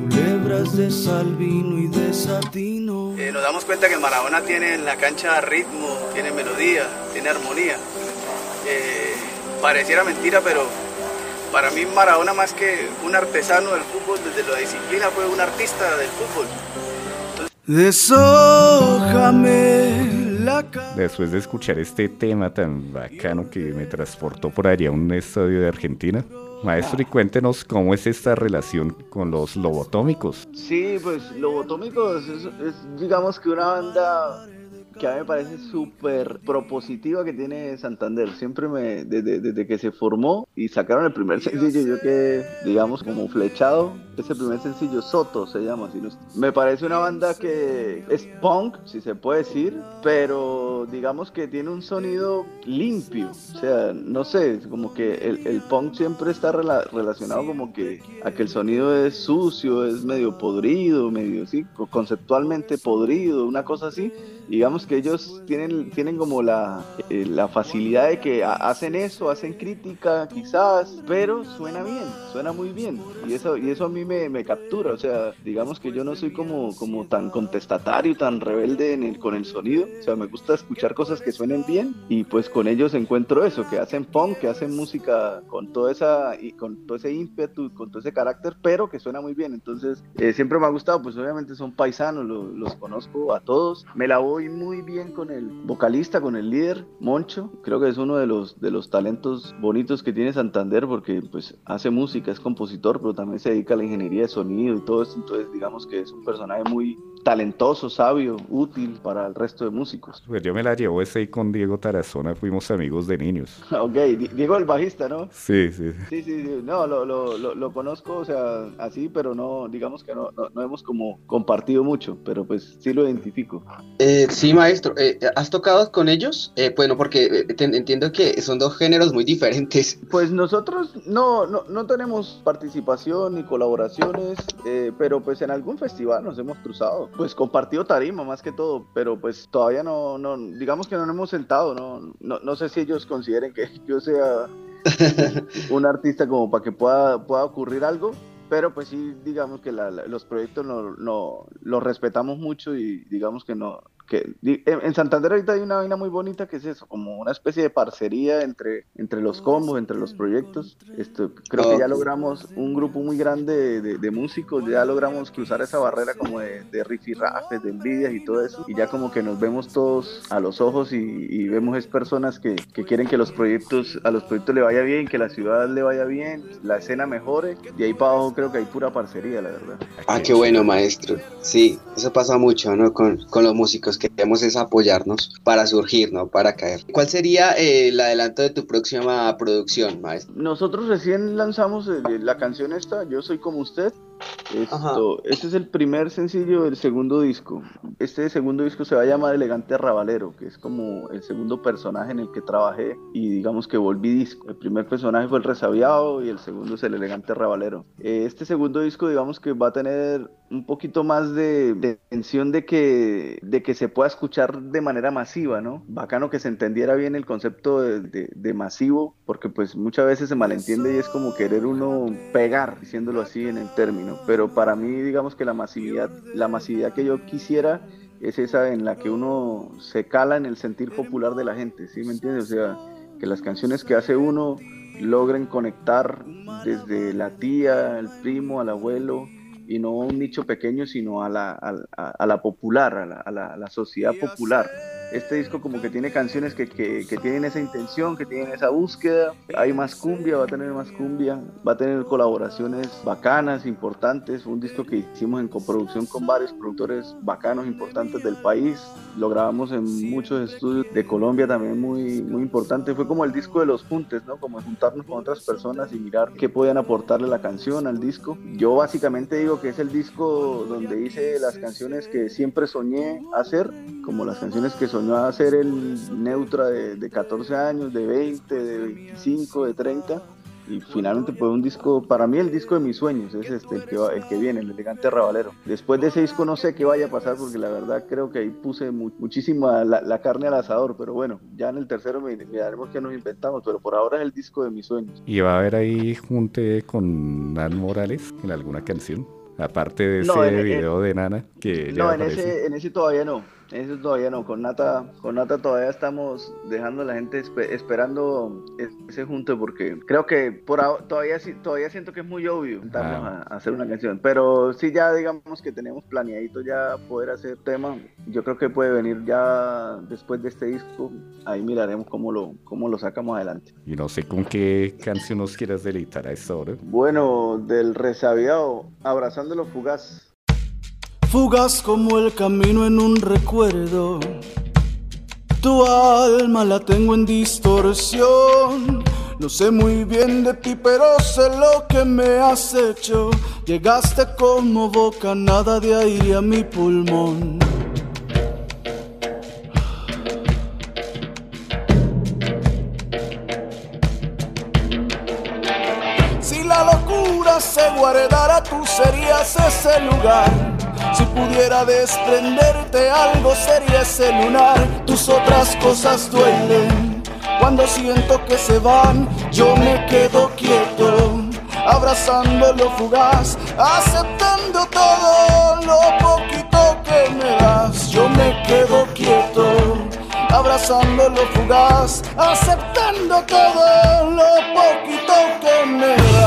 culebras de Salvino y de Satino. Eh, nos damos cuenta que Maradona tiene en la cancha ritmo, tiene melodía, tiene armonía. Eh, pareciera mentira, pero para mí Maradona más que un artesano del fútbol, desde la disciplina fue un artista del fútbol. Deshójame la cara. Después de escuchar este tema tan bacano que me transportó por allá a un estadio de Argentina, Maestro, y cuéntenos cómo es esta relación con los lobotómicos. Sí, pues Lobotómicos es, es digamos que una banda que a mí me parece súper propositiva que tiene Santander. Siempre me, desde, desde, que se formó y sacaron el primer sencillo, yo que, digamos, como flechado, ese primer sencillo, Soto se llama. Así, me parece una banda que es punk, si se puede decir, pero digamos que tiene un sonido limpio. O sea, no sé, como que el, el punk siempre está rela relacionado como que a que el sonido es sucio, es medio podrido, medio, sí, conceptualmente podrido, una cosa así digamos que ellos tienen, tienen como la, eh, la facilidad de que hacen eso, hacen crítica quizás, pero suena bien, suena muy bien. Y eso, y eso a mí me, me captura, o sea, digamos que yo no soy como, como tan contestatario, tan rebelde en el, con el sonido, o sea, me gusta escuchar cosas que suenen bien y pues con ellos encuentro eso, que hacen punk, que hacen música con toda esa, y con todo ese ímpetu, con todo ese carácter, pero que suena muy bien. Entonces, eh, siempre me ha gustado, pues obviamente son paisanos, los conozco a todos, me la voy muy bien con el vocalista, con el líder, Moncho. Creo que es uno de los, de los talentos bonitos que tiene Santander porque pues hace música, es compositor, pero también se dedica a la ingeniería de sonido y todo eso. Entonces digamos que es un personaje muy talentoso, sabio, útil para el resto de músicos. Pues yo me la llevo ese ahí con Diego Tarazona, fuimos amigos de niños. ok, Diego el bajista, ¿no? Sí, sí. Sí, sí, sí. No, lo, lo, lo, conozco, o sea, así, pero no, digamos que no, no, hemos como compartido mucho, pero pues sí lo identifico. Eh, Sí, maestro. Eh, ¿Has tocado con ellos? Eh, bueno, porque eh, entiendo que son dos géneros muy diferentes. Pues nosotros no, no, no tenemos participación ni colaboraciones, pero pues en algún festival nos hemos cruzado. Pues compartido tarima más que todo, pero pues todavía no, no digamos que no nos hemos sentado, no, no, no sé si ellos consideren que yo sea un artista como para que pueda, pueda ocurrir algo, pero pues sí, digamos que los proyectos no, no, los respetamos mucho y digamos que no, que en Santander ahorita hay una vaina muy bonita que es eso, como una especie de parcería entre, entre los combos, entre los proyectos. Esto, creo que ya logramos un grupo muy grande de, músicos, ya logramos cruzar esa barrera como de, de rifirrafes, de envidias y todo eso, y ya como que nos vemos todos a los ojos y, vemos es personas que, que, quieren que los proyectos, a los proyectos le vaya bien, que la ciudad le vaya bien, la escena mejore, y ahí para abajo creo que hay pura parcería, la verdad. Ah, qué bueno, maestro. Sí, eso pasa mucho, ¿no? Con, con los músicos queremos es apoyarnos para surgir, no para caer. ¿Cuál sería eh, el adelanto de tu próxima producción, maestro? Nosotros recién lanzamos eh, la canción esta, Yo Soy Como Usted. Esto, este es el primer sencillo del segundo disco. Este segundo disco se va a llamar Elegante Rabalero, que es como el segundo personaje en el que trabajé y digamos que volví disco. El primer personaje fue el resabiado y el segundo es el Elegante Rabalero. Eh, este segundo disco digamos que va a tener un poquito más de, tensión de que, de que se pueda escuchar de manera masiva, ¿no? Bacano que se entendiera bien el concepto de, de, masivo, porque pues muchas veces se malentiende y es como querer uno pegar, diciéndolo así en el término, pero para mí digamos que la masividad, la masividad que yo quisiera es esa en la que uno se cala en el sentir popular de la gente, ¿sí me entiendes? O sea, que las canciones que hace uno logren conectar desde la tía, el primo, al abuelo, y no un nicho pequeño, sino a la, a, la popular, a la, a la, a la sociedad popular este disco como que tiene canciones que, que, que, tienen esa intención, que tienen esa búsqueda. Hay más cumbia, va a tener más cumbia, va a tener colaboraciones bacanas, importantes. Un disco que hicimos en coproducción con varios productores bacanos, importantes del país. Lo grabamos en muchos estudios de Colombia también muy, muy importante. Fue como el disco de los juntes, ¿no? Como juntarnos con otras personas y mirar qué podían aportarle la canción al disco. Yo básicamente digo que es el disco donde hice las canciones que siempre soñé hacer, como las canciones que soñé soñó a ser el neutra de, de 14 años, de 20, de 25, de 30 y finalmente fue un disco, para mí el disco de mis sueños, es este, el que, el que viene, el elegante rabalero. Después de ese disco no sé qué vaya a pasar porque la verdad creo que ahí puse muchísima la, carne al asador, pero bueno, ya en el tercero miraremos qué nos inventamos, pero por ahora es el disco de mis sueños. ¿Y va a haber ahí junte con Nan Morales en alguna canción? Aparte de ese video de Nana que No, en ese, en ese todavía no Eso todavía no, con Nata, con Nata todavía estamos dejando a la gente esperando ese junte porque creo que por todavía todavía siento que es muy obvio ah. a, hacer una canción, pero sí ya digamos que tenemos planeadito ya poder hacer tema, yo creo que puede venir ya después de este disco, ahí miraremos cómo lo cómo lo sacamos adelante. Y no sé con qué canción nos quieras deleitar a esta hora. Bueno, del resabiado, abrazándolo fugaz fugaz como el camino en un recuerdo. Tu alma la tengo en distorsión. No sé muy bien de ti, pero sé lo que me has hecho. Llegaste como boca, nada de aire a mi pulmón. Si la locura se guardara, tú serías ese lugar si pudiera desprenderte algo sería ese lunar. Tus otras cosas duelen. Cuando siento que se van, yo me quedo quieto, abrazando lo fugaz, aceptando todo lo poquito que me das. Yo me quedo quieto, abrazando lo fugaz, aceptando todo lo poquito que me das.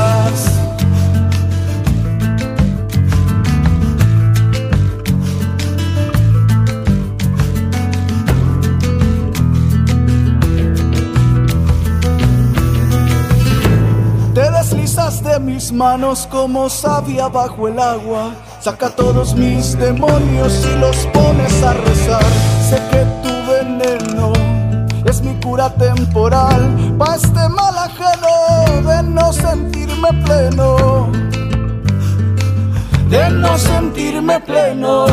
De mis manos como sabia bajo el agua. Saca todos mis demonios y los pones a rezar. Sé que tu veneno es mi cura temporal. Pa' este mal ajeno de no sentirme pleno. De no sentirme pleno.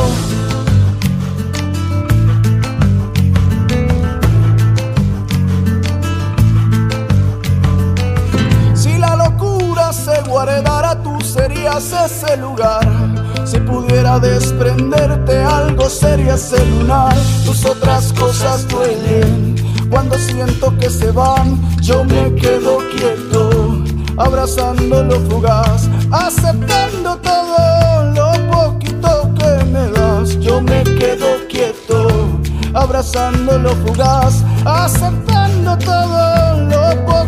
Guardara, tú serías ese lugar. Si pudiera desprenderte algo, sería ese lunar. Tus otras cosas duelen. Cuando siento que se van, yo me quedo quieto, abrazando lo fugaz, aceptando todo lo poquito que me das. Yo me quedo quieto, abrazando lo fugaz, aceptando todo lo poquito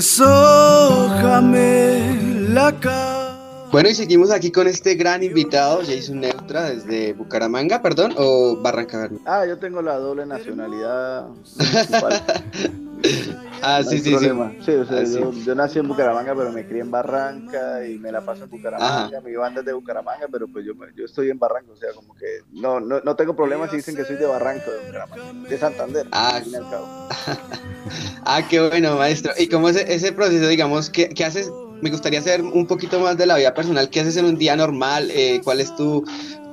Deshójame la cara. Bueno, y seguimos aquí con este gran invitado, Jason Neutra, desde Bucaramanga, perdón, o Barranca Ah, yo tengo la doble nacionalidad. ah, sí, sí, sí. sí o sea, ah, yo, nací en Bucaramanga, pero me crié en Barranca y me la paso en Bucaramanga. Mi banda es de Bucaramanga, pero pues yo, yo estoy en Barranca, o sea, como que no, no, no tengo problemas si dicen que soy de Barranca, de Bucaramanga, de Santander, ah, al cabo. ah, qué bueno, maestro. ¿Y cómo es ese proceso, digamos, qué, qué haces? Me gustaría saber un poquito más de la vida personal. ¿Qué haces en un día normal? Eh, ¿Cuál es tu,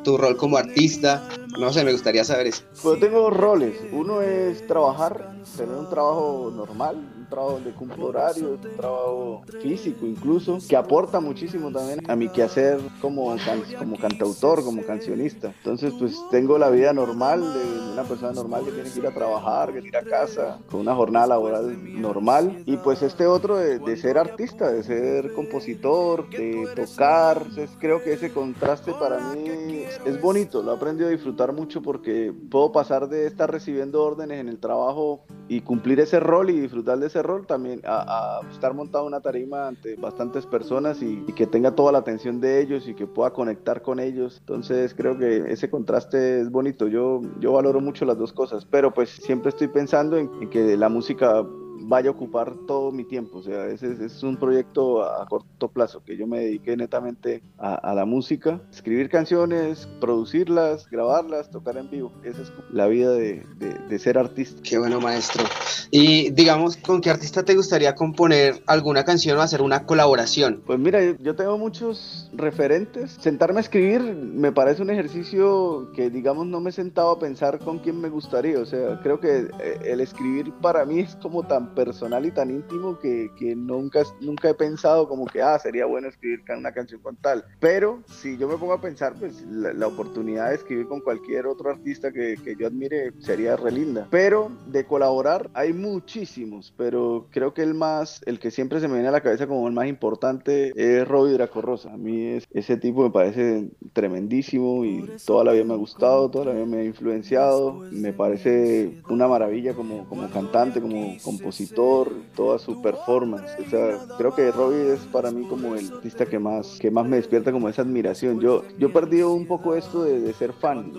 tu rol como artista? No sé, me gustaría saber eso. Pues tengo roles. Uno es trabajar, tener un trabajo normal, trabajo donde cumplo horario, un trabajo físico incluso, que aporta muchísimo también a mi quehacer como, como cantautor, como cancionista. Entonces, pues tengo la vida normal de una persona normal que tiene que ir a trabajar, que ir a casa, con una jornada laboral normal. Y pues este otro de, de ser artista, de ser compositor, de tocar. Entonces creo que ese contraste para mí es bonito, lo he aprendido a disfrutar mucho porque puedo pasar de estar recibiendo órdenes en el trabajo y cumplir ese rol y disfrutar de ese rol también a, estar montado en una tarima ante bastantes personas y, y, que tenga toda la atención de ellos y que pueda conectar con ellos. Entonces creo que ese contraste es bonito. Yo, yo valoro mucho las dos cosas, pero pues siempre estoy pensando en, en que la música vaya a ocupar todo mi tiempo. O sea, ese, es un proyecto a corto plazo, que yo me dediqué netamente a, la música, escribir canciones, producirlas, grabarlas, tocar en vivo. Esa es la vida de, de, ser artista. Qué bueno, maestro. Y digamos, ¿con qué artista te gustaría componer alguna canción o hacer una colaboración? Pues mira, yo, tengo muchos referentes. Sentarme a escribir me parece un ejercicio que, digamos, no me he sentado a pensar con quién me gustaría. O sea, creo que eh, el escribir para mí es como tan personal y tan íntimo que, que, nunca, nunca he pensado como que, ah, sería bueno escribir una canción con tal. Pero si yo me pongo a pensar, pues la, oportunidad de escribir con cualquier otro artista que, que, yo admire sería re linda. Pero de colaborar hay muchísimos, pero creo que el más, el que siempre se me viene a la cabeza como el más importante es Robbie Dracorrosa. A mí es, ese tipo me parece tremendísimo y toda la vida me ha gustado, toda la vida me ha influenciado. Me parece una maravilla como, como cantante, como compositor toda su performance. O sea, creo que Robbie es para mí como el artista que más, que más me despierta como esa admiración. Yo, yo he perdido un poco esto de, ser fan,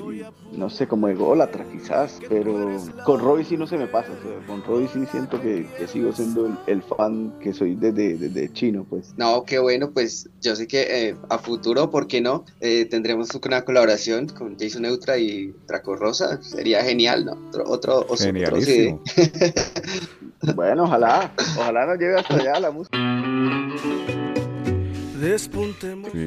no sé, como ególatra quizás, pero con Robbie sí no se me pasa. con Robbie sí siento que, sigo siendo el, fan que soy desde, desde chino, pues. No, qué bueno, pues yo sé que eh, a futuro, ¿por qué no? Eh, tendremos una colaboración con Jason Neutra y Draco Rosa, sería genial, ¿no? Otro, otro, Genialísimo. Bueno, ojalá, ojalá nos llegue hasta allá la música.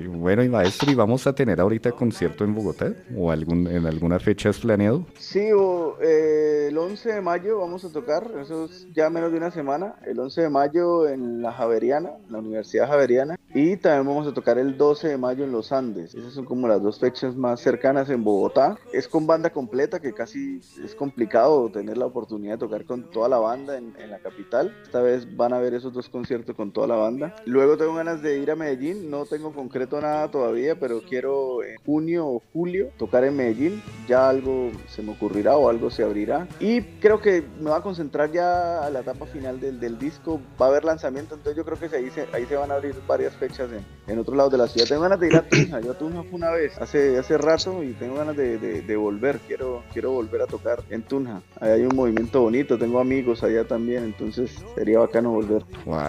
Bueno, y maestro, ¿y vamos a tener ahorita concierto en Bogotá? ¿O algún, en alguna fecha has planeado? Sí, o, eh, el 11 de mayo vamos a tocar, eso es ya menos de una semana, el 11 de mayo en la Javeriana, la Universidad Javeriana, y también vamos a tocar el 12 de mayo en los Andes. Esas son como las dos fechas más cercanas en Bogotá. Es con banda completa, que casi es complicado tener la oportunidad de tocar con toda la banda en, la capital. Esta vez van a ver esos dos conciertos con toda la banda. Luego tengo ganas de ir a Medellín, no tengo concreto nada todavía, pero quiero en junio o julio tocar en Medellín. Ya algo se me ocurrirá o algo se abrirá. Y creo que me voy a concentrar ya a la etapa final del, del disco. Va a haber lanzamiento, entonces yo creo que ahí se, ahí se van a abrir varias fechas en, otro lado de la ciudad. Tengo ganas de ir a Tunja. Yo a Tunja fue una vez, hace, hace rato, y tengo ganas de, de, volver. Quiero, quiero volver a tocar en Tunja. Ahí hay un movimiento bonito, tengo amigos allá también, entonces sería bacano volver.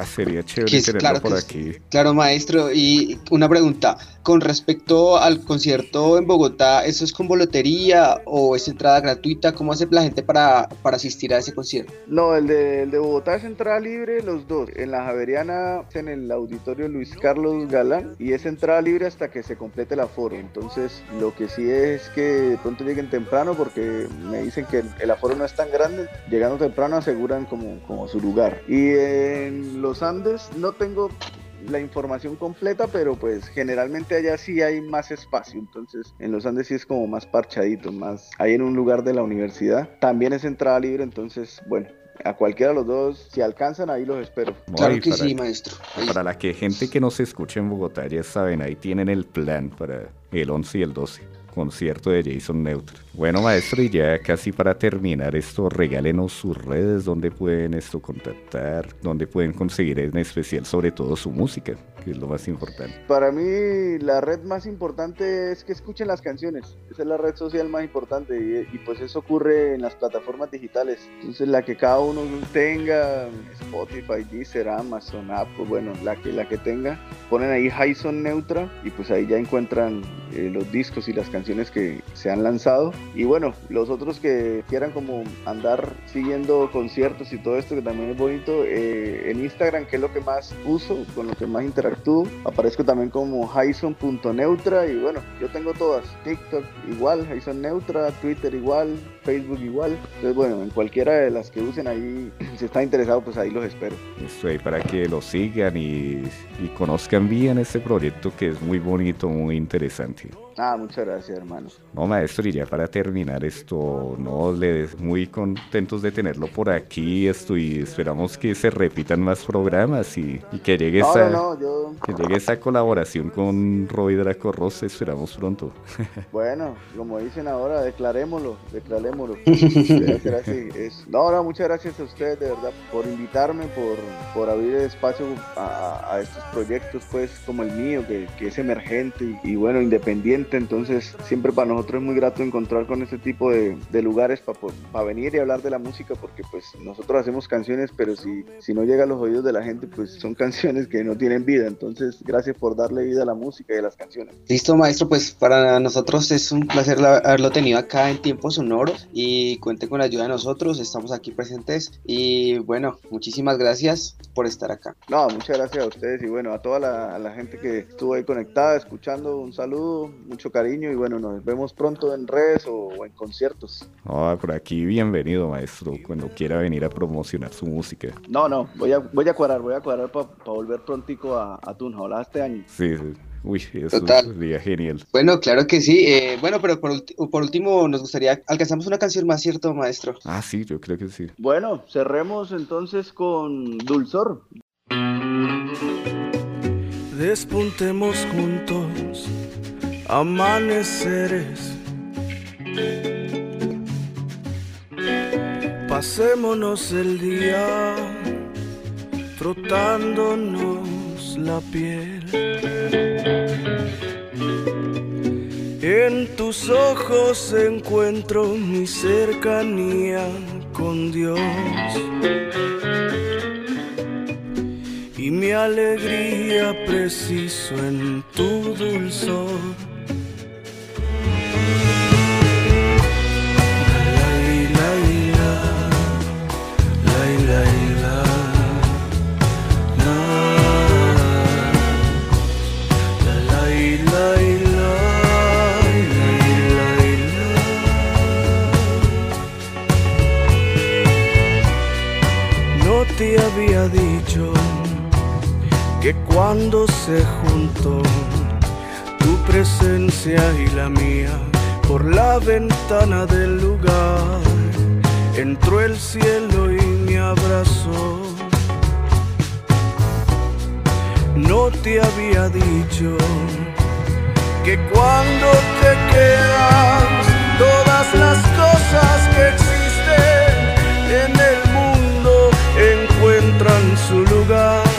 sería chévere tenerlo por aquí. Claro, maestro. Y una pregunta, con respecto al concierto en Bogotá, ¿eso es con boletería o es entrada gratuita? ¿Cómo hace la gente para, para asistir a ese concierto? No, el de, el Bogotá es entrada libre, los dos. En la Javeriana, en el auditorio Luis Carlos Galán y es entrada libre hasta que se complete el aforo. Entonces, lo que sí es que pronto lleguen temprano porque me dicen que el aforo no es tan grande. Llegando temprano aseguran como, como su lugar. Y en los Andes no tengo la información completa, pero pues generalmente allá sí hay más espacio, entonces en los Andes sí es como más parchadito, más ahí en un lugar de la universidad. También es entrada libre, entonces bueno, a cualquiera de los dos, si alcanzan, ahí los espero. claro que sí, maestro. Para la que gente que no se escuche en Bogotá, ya saben, ahí tienen el plan para el 11 y el 12 concierto de Jason Neutral. Bueno, maestro, y ya casi para terminar esto, regálenos sus redes, donde pueden esto contactar, donde pueden conseguir en especial sobre todo su música, que es lo más importante. Para mí la red más importante es que escuchen las canciones, esa es la red social más importante y, pues eso ocurre en las plataformas digitales, entonces la que cada uno tenga, Spotify, Deezer, Amazon, Apple, bueno, la que, la que tenga, ponen ahí Jason Neutra y pues ahí ya encuentran eh, los discos y las canciones que se han lanzado. Y bueno, los otros que quieran como andar siguiendo conciertos y todo esto que también es bonito, eh, en Instagram que es lo que más uso, con lo que más interactúo, aparezco también como Jason.neutra y bueno, yo tengo todas, TikTok igual, Jason Neutra, Twitter igual, Facebook igual. Entonces, bueno, en cualquiera de las que usen ahí, si está interesado, pues ahí los espero. Estoy para que lo sigan y, y conozcan bien este proyecto que es muy bonito, muy interesante. Ah, muchas gracias, hermano. No, maestro, y ya para terminar esto, no, le muy contentos de tenerlo por aquí, esto, y esperamos que se repitan más programas y, que llegue no, esa, no, yo... que llegue esa colaboración con Roy Draco Ross, esperamos pronto. Bueno, como dicen ahora, declarémoslo, declarémoslo. Es... No, no, muchas gracias a ustedes, de verdad, por invitarme, por, por abrir espacio a, a, estos proyectos, pues, como el mío, que, que es emergente y, y bueno, independiente. Entonces siempre para nosotros es muy grato encontrar con este tipo de, lugares para venir y hablar de la música, porque pues nosotros hacemos canciones, pero si, si no llega a los oídos de la gente, pues son canciones que no tienen vida, entonces gracias por darle vida a la música y a las canciones. Listo, maestro, pues para nosotros es un placer haberlo tenido acá en Tiempos Sonoros y cuente con la ayuda de nosotros, estamos aquí presentes y bueno, muchísimas gracias por estar acá. No, muchas gracias a ustedes y bueno, a toda la, la gente que estuvo ahí conectada, escuchando, un saludo, mucho cariño y bueno, nos vemos pronto en redes o, en conciertos. No, por aquí bienvenido, maestro, cuando quiera venir a promocionar su música. No, no, voy a, voy a cuadrar, voy a cuadrar para volver prontico a, a Tunja, este año. Sí, sí. Uy, eso sería genial. Bueno, claro que sí. Eh, bueno, pero por, por, último nos gustaría, alcanzamos una canción más, ¿cierto, maestro? Ah, sí, yo creo que sí. Bueno, cerremos entonces con Dulzor. Despuntemos juntos amaneceres. Pasémonos el día la piel. En tus ojos encuentro mi cercanía con Dios y mi alegría preciso en tu dulzor. Había dicho que cuando se juntó tu presencia y la mía por la ventana del lugar, entró el cielo y me abrazó. No te había dicho que cuando te quedas todas las cosas que existen en el encuentran su lugar.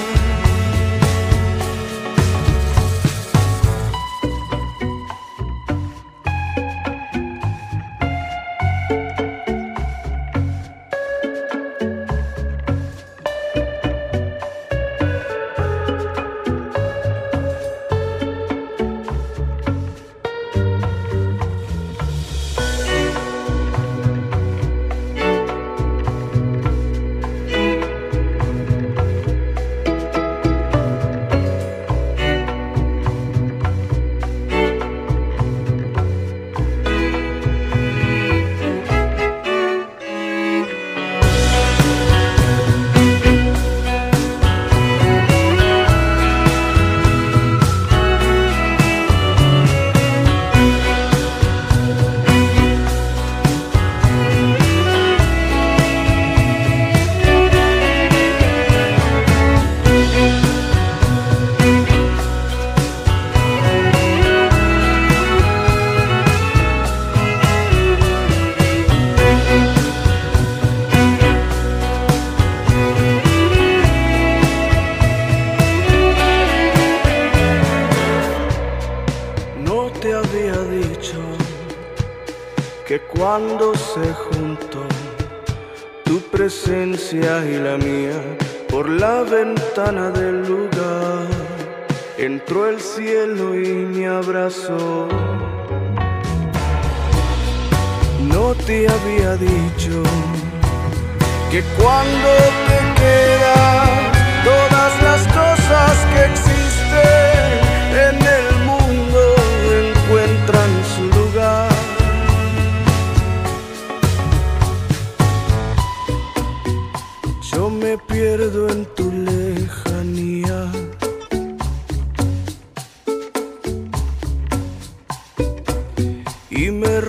ventana del lugar, entró el cielo y me abrazó. No te había dicho que cuando te quedas todas las cosas que existen en me pierdo en tu lejanía. Y me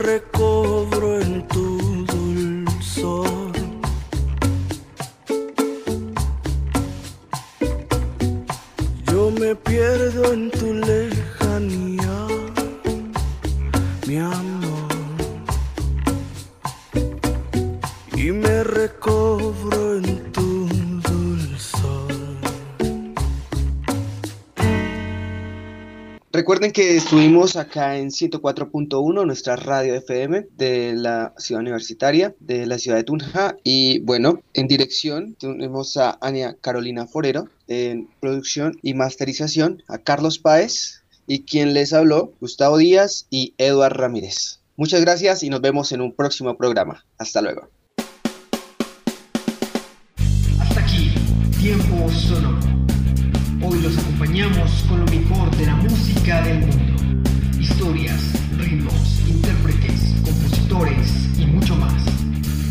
estuvimos acá en 104.1, nuestra radio FM de la ciudad universitaria, de la ciudad de Tunja. Y bueno, en dirección tenemos a Ania Carolina Forero, en producción y masterización, a Carlos Páez y quien les habló, Gustavo Díaz y Eduard Ramírez. Muchas gracias y nos vemos en un próximo programa. Hasta luego. Hasta aquí, tiempo sonoro. Hoy los acompañamos con lo mejor de la música del mundo. Historias, ritmos, intérpretes, compositores y mucho más.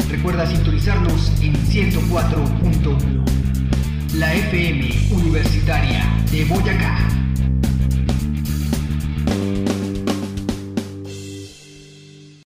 Recuerda sintonizarnos en 104.1. La FM Universitaria de Boyacá.